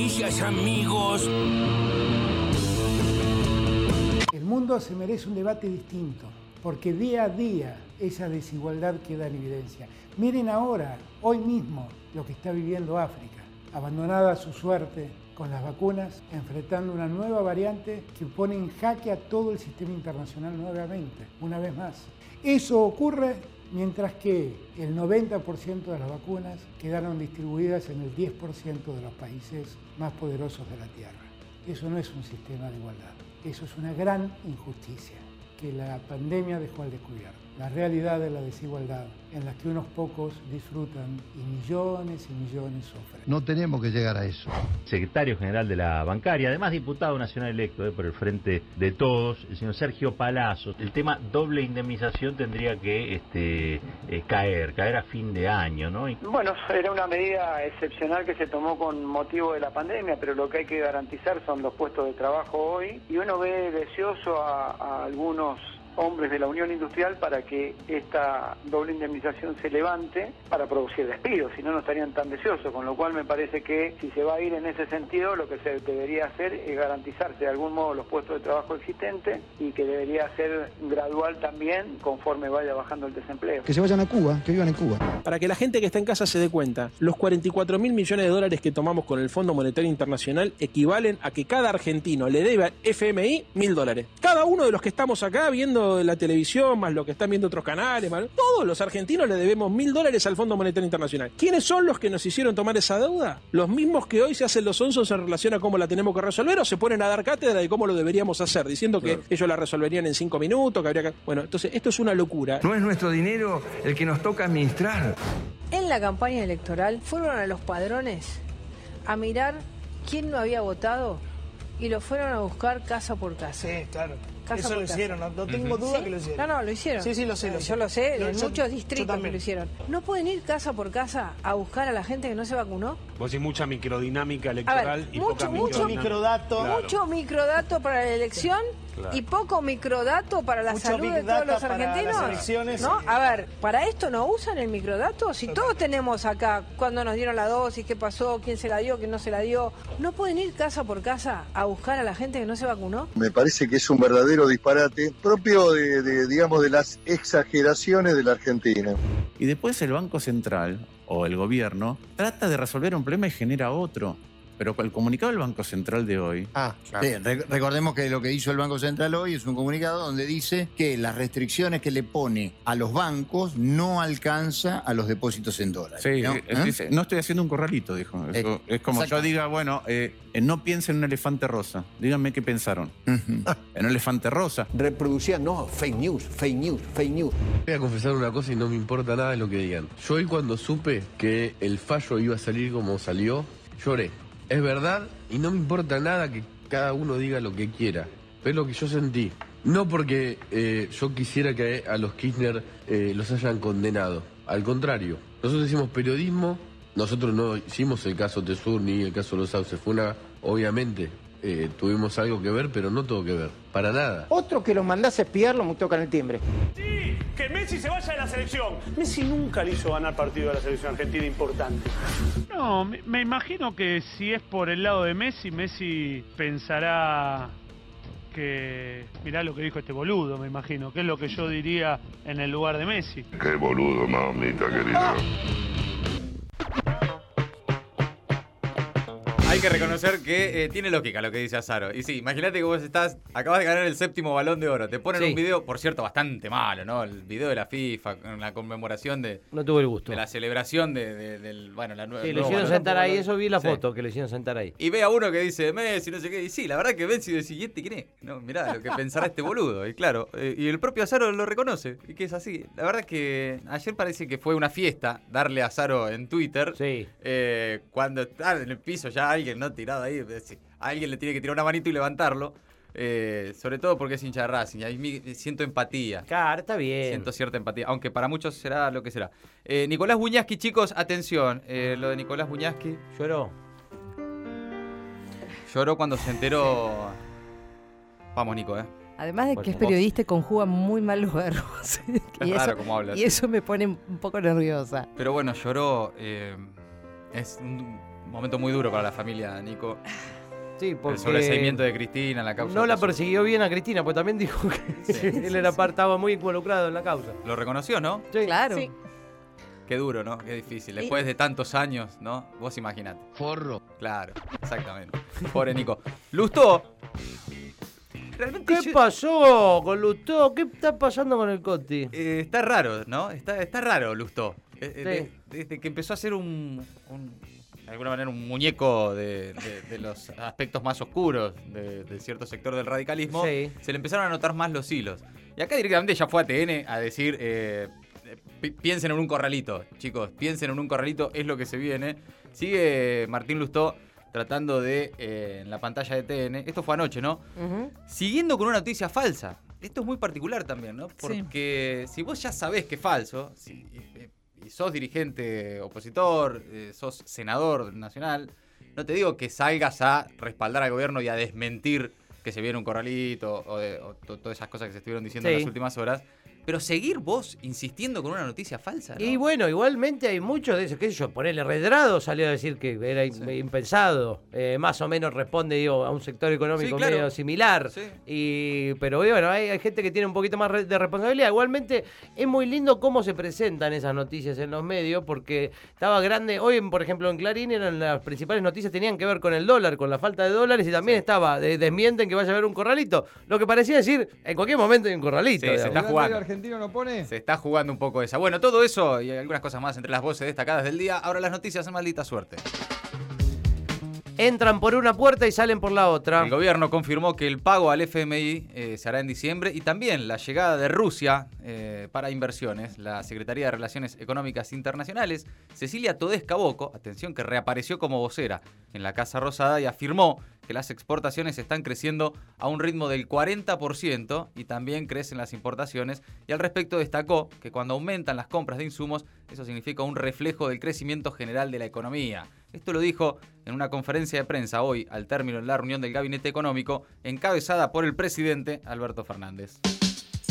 noticias, amigos. El mundo se merece un debate distinto, porque día a día esa desigualdad queda en evidencia. Miren ahora, hoy mismo, lo que está viviendo África, abandonada a su suerte con las vacunas, enfrentando una nueva variante que pone en jaque a todo el sistema internacional nuevamente, una vez más. Eso ocurre mientras que el 90% de las vacunas quedaron distribuidas en el 10% de los países más poderosos de la Tierra. Eso no es un sistema de igualdad, eso es una gran injusticia que la pandemia dejó al descubierto. La realidad de la desigualdad en la que unos pocos disfrutan y millones y millones sufren. No tenemos que llegar a eso. Secretario General de la Bancaria, además diputado nacional electo eh, por el Frente de Todos, el señor Sergio Palazzo. El tema doble indemnización tendría que este, eh, caer, caer a fin de año, ¿no? Y- Bueno, era una medida excepcional que se tomó con motivo de la pandemia, pero lo que hay que garantizar son los puestos de trabajo hoy y uno ve deseoso a, a algunos hombres de la Unión Industrial para que esta doble indemnización se levante para producir despidos, si no, no estarían tan deseosos, con lo cual me parece que si se va a ir en ese sentido, lo que se debería hacer es garantizarse de algún modo los puestos de trabajo existentes y que debería ser gradual también conforme vaya bajando el desempleo. Que se vayan a Cuba, que vivan en Cuba. Para que la gente que está en casa se dé cuenta, los 44 mil millones de dólares que tomamos con el Fondo Monetario Internacional equivalen a que cada argentino le debe al FMI mil dólares. Cada uno de los que estamos acá viendo la televisión, más lo que están viendo otros canales, más- todos los argentinos le debemos mil dólares al Fondo Monetario Internacional. ¿Quiénes son los que nos hicieron tomar esa deuda? ¿Los mismos que hoy se hacen los onzos en relación a cómo la tenemos que resolver o se ponen a dar cátedra de cómo lo deberíamos hacer, diciendo que ellos la resolverían en cinco minutos, que habría que... Bueno, entonces esto es una locura. No es nuestro dinero el que nos toca administrar. En la campaña electoral fueron a los padrones a mirar quién no había votado y lo fueron a buscar casa por casa. Sí, claro. Casa Eso por lo casa. hicieron, no, no tengo duda ¿Sí? que lo hicieron. No, no, lo hicieron. Sí, sí, lo sé. Lo yo sé. lo sé, en yo- muchos distritos que también. lo hicieron. ¿No pueden ir casa por casa a buscar a la gente que no se vacunó? Vos decís mucha microdinámica electoral ver, y mucho, poca mucho microdato. Claro. Mucho microdato para la elección Claro. y poco microdato para la Mucho salud de todos los argentinos. ¿No? A ver, ¿para esto no usan el microdato? Si todos tenemos acá cuándo nos dieron la dosis, qué pasó, quién se la dio, quién no se la dio. ¿No pueden ir casa por casa a buscar a la gente que no se vacunó? Me parece que es un verdadero disparate propio de, de, digamos, de las exageraciones de la Argentina. Y después el Banco Central o el gobierno trata de resolver un problema y genera otro. Pero el comunicado del Banco Central de hoy. Ah, bien, re- recordemos que lo que hizo el Banco Central hoy es un comunicado donde dice que las restricciones que le pone a los bancos no alcanza a los depósitos en dólares. Sí, ¿no? eh, ¿Eh? dice, no estoy haciendo un corralito, dijo. Eso- Eh, es como yo diga, bueno, eh, no piensen en un elefante rosa. Díganme qué pensaron. en un elefante rosa. Reproducían, no, fake news, fake news, fake news. Voy a confesar una cosa y no me importa nada de lo que digan. Yo hoy cuando supe que el fallo iba a salir como salió, lloré. Es verdad y no me importa nada que cada uno diga lo que quiera. Es lo que yo sentí. No porque eh, yo quisiera que a los Kirchner eh, los hayan condenado. Al contrario, nosotros hicimos periodismo, nosotros no hicimos el caso Tesur ni el caso Los Sauces. Fue una, obviamente, eh, tuvimos algo que ver, pero no todo que ver. Para nada. Otro que los mandás a espiar lo tocan el timbre. Sí, que Messi se vaya de la selección. Messi nunca le hizo ganar partido a la selección argentina importante. No, me, me imagino que si es por el lado de Messi, Messi pensará que. Mirá lo que dijo este boludo, me imagino, que es lo que yo diría en el lugar de Messi. Qué boludo, mamita querida. Hay que reconocer que eh, tiene lógica lo que dice Azaro. Y sí, imagínate que vos estás, acabas de ganar el séptimo balón de oro. Te ponen Sí. un video, por cierto, bastante malo, ¿no? El video de la FIFA, con la conmemoración de. No tuve el gusto. De la celebración de, de- del. Bueno, la nueva. Sí, le hicieron sentar ahí, eso vi la Sí. foto, que le hicieron sentar ahí. Y ve a uno que dice Messi, no sé qué. Y sí, la verdad que Messi de siguiente, ¿quién es? No, mirá lo que pensará este boludo. Y claro, eh, y el propio Azaro lo reconoce. Y que es así. La verdad que ayer parece que fue una fiesta darle a Azaro en Twitter. Sí. Eh, cuando está en el piso ya alguien, ¿no? Tirado ahí. es decir, Alguien le tiene que tirar una manito y levantarlo. Eh, sobre todo porque es hincha de Racing. Ahí siento empatía. Claro, está bien. Siento cierta empatía, aunque para muchos será lo que será. Eh, Nicolás Buñaski, chicos, atención. Eh, lo de Nicolás Buñaski. Lloró. Lloró cuando se enteró. Vamos, Nico, ¿eh? Además de que es periodista y conjuga muy mal los verbos. Es y, raro eso, cómo habla. y eso me pone un poco nerviosa. Pero bueno, lloró. eh, es un- momento muy duro para la familia, Nico. Sí, El porque sobreseimiento de Cristina, la causa. no la persiguió bien a Cristina, pues también dijo que él era par- estaba muy involucrado en la causa. Lo reconoció, ¿no? Claro. Qué duro, ¿no? Qué difícil. Después de tantos años, ¿no? Vos imaginate. Forro. Claro, exactamente. Pobre Nico. Lustó. Realmente ¿Qué pasó con Lustó? ¿Qué está pasando con el Coti? Eh, está raro, ¿no? Está, está raro Lustó. Eh, eh, Sí. de- desde que empezó a ser un, un- de alguna manera, un muñeco de, de- de los aspectos más oscuros de, de cierto sector del radicalismo, Sí. se le empezaron a notar más los hilos. Y acá directamente ya fue a TN a decir, eh, pi- piensen en un corralito, chicos, piensen en un corralito, es lo que se viene. Sigue Martín Lustó tratando de, eh, en la pantalla de TN, esto fue anoche, ¿no? Siguiendo con una noticia falsa. Esto es muy particular también, ¿no? Sí. Porque si vos ya sabés que es falso, si, eh, y sos dirigente opositor, eh, sos senador nacional, no te digo que salgas a respaldar al gobierno y a desmentir que se viene un corralito o, de- o todas esas cosas que se estuvieron diciendo en las últimas horas, pero seguir vos insistiendo con una noticia falsa. ¿no? Y bueno, igualmente hay muchos de esos, qué sé yo, ponerle Redrado salió a decir que era im- impensado, eh, más o menos responde digo, a un sector económico Sí, claro. medio similar, Sí. y pero bueno, hay, hay gente que tiene un poquito más de responsabilidad, igualmente es muy lindo cómo se presentan esas noticias en los medios, porque estaba grande, hoy por ejemplo en Clarín eran las principales noticias tenían que ver con el dólar, con la falta de dólares, y también estaba, de- desmienten que vaya a haber un corralito, lo que parecía decir, en cualquier momento hay un corralito. Sí, se está jugando. Argentino no pone? Se está jugando un poco esa. Bueno, todo eso y algunas cosas más entre las voces destacadas del día. Ahora las noticias en maldita suerte. Entran por una puerta y salen por la otra. El gobierno confirmó que el pago al FMI eh, se hará en diciembre y también la llegada de Rusia eh, para inversiones. La Secretaría de Relaciones Económicas Internacionales, Cecilia Todesca Boco, atención que reapareció como vocera en la Casa Rosada y afirmó que las exportaciones están creciendo a un ritmo del 40% y también crecen las importaciones. Y al respecto destacó que cuando aumentan las compras de insumos, eso significa un reflejo del crecimiento general de la economía. Esto lo dijo en una conferencia de prensa hoy, al término de la reunión del Gabinete Económico, encabezada por el presidente Alberto Fernández.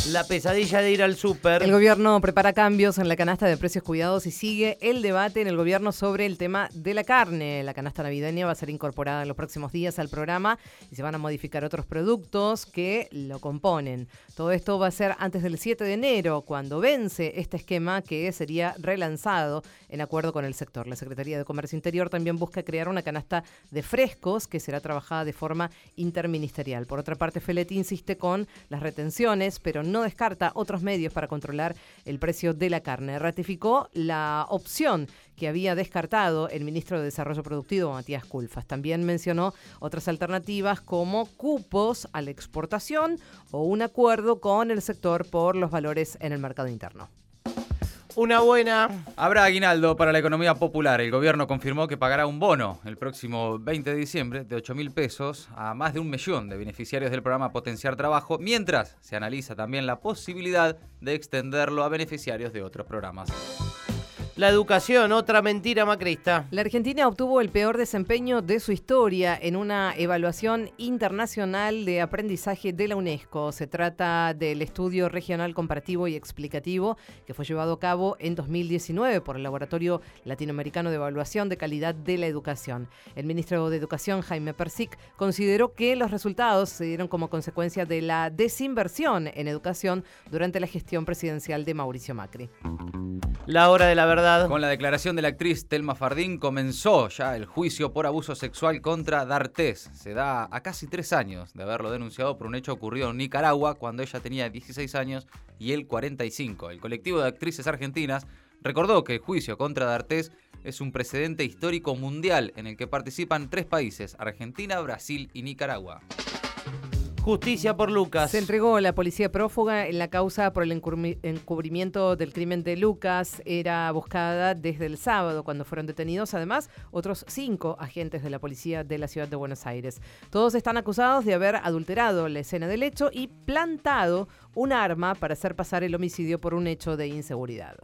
La pesadilla de ir al súper. El gobierno prepara cambios en la canasta de precios cuidados y sigue el debate en el gobierno sobre el tema de la carne. La canasta navideña va a ser incorporada en los próximos días al programa y se van a modificar otros productos que lo componen. Todo esto va a ser antes del 7 de enero, cuando vence este esquema que sería relanzado en acuerdo con el sector. La Secretaría de Comercio Interior también busca crear una canasta de frescos que será trabajada de forma interministerial. Por otra parte, Feletti insiste con las retenciones, pero no descarta otros medios para controlar el precio de la carne. Ratificó la opción que había descartado el ministro de Desarrollo Productivo, Matías Culfas. También mencionó otras alternativas como cupos a la exportación o un acuerdo con el sector por los valores en el mercado interno. Una buena. Habrá aguinaldo para la economía popular. El gobierno confirmó que pagará un bono el próximo 20 de diciembre de 8 mil pesos a más de un millón de beneficiarios del programa Potenciar Trabajo, mientras se analiza también la posibilidad de extenderlo a beneficiarios de otros programas. La educación, otra mentira macrista. La Argentina obtuvo el peor desempeño de su historia en una evaluación internacional de aprendizaje de la UNESCO. Se trata del estudio regional comparativo y explicativo que fue llevado a cabo en 2019 por el Laboratorio Latinoamericano de Evaluación de Calidad de la Educación. El ministro de Educación, Jaime Persic, consideró que los resultados se dieron como consecuencia de la desinversión en educación durante la gestión presidencial de Mauricio Macri. La hora de la verdad. Con la declaración de la actriz Telma Fardín comenzó ya el juicio por abuso sexual contra D'Artés. Se da a casi tres años de haberlo denunciado por un hecho ocurrido en Nicaragua cuando ella tenía 16 años y él 45. El colectivo de actrices argentinas recordó que el juicio contra D'Artés es un precedente histórico mundial en el que participan tres países, Argentina, Brasil y Nicaragua. Justicia por Lucas. Se entregó la policía prófuga en la causa por el encubri- encubrimiento del crimen de Lucas. Era buscada desde el sábado cuando fueron detenidos. Además, otros cinco agentes de la policía de la ciudad de Buenos Aires. Todos están acusados de haber adulterado la escena del hecho y plantado un arma para hacer pasar el homicidio por un hecho de inseguridad.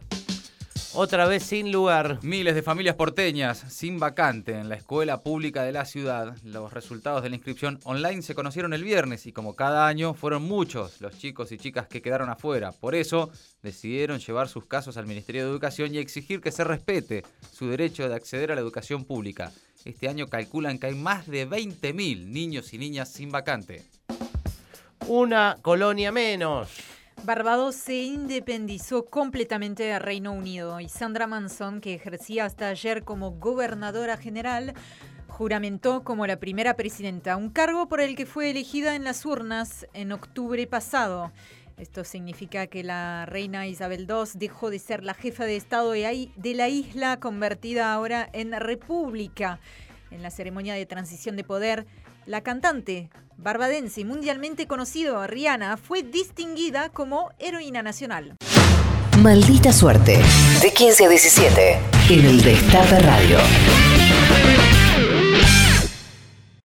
Otra vez sin lugar. Miles de familias porteñas sin vacante en la escuela pública de la ciudad. Los resultados de la inscripción online se conocieron el viernes y como cada año fueron muchos los chicos y chicas que quedaron afuera. Por eso decidieron llevar sus casos al Ministerio de Educación y exigir que se respete su derecho de acceder a la educación pública. Este año calculan que hay más de 20.000 niños y niñas sin vacante. Una colonia menos. Barbados se independizó completamente del Reino Unido y Sandra Manson, que ejercía hasta ayer como gobernadora general, juramentó como la primera presidenta, un cargo por el que fue elegida en las urnas en octubre pasado. Esto significa que la reina Isabel II dejó de ser la jefa de Estado de la isla, convertida ahora en república. En la ceremonia de transición de poder, la cantante barbadense mundialmente conocido Rihanna fue distinguida como heroína nacional. Maldita suerte. De 15 a 17. En el Destape Radio.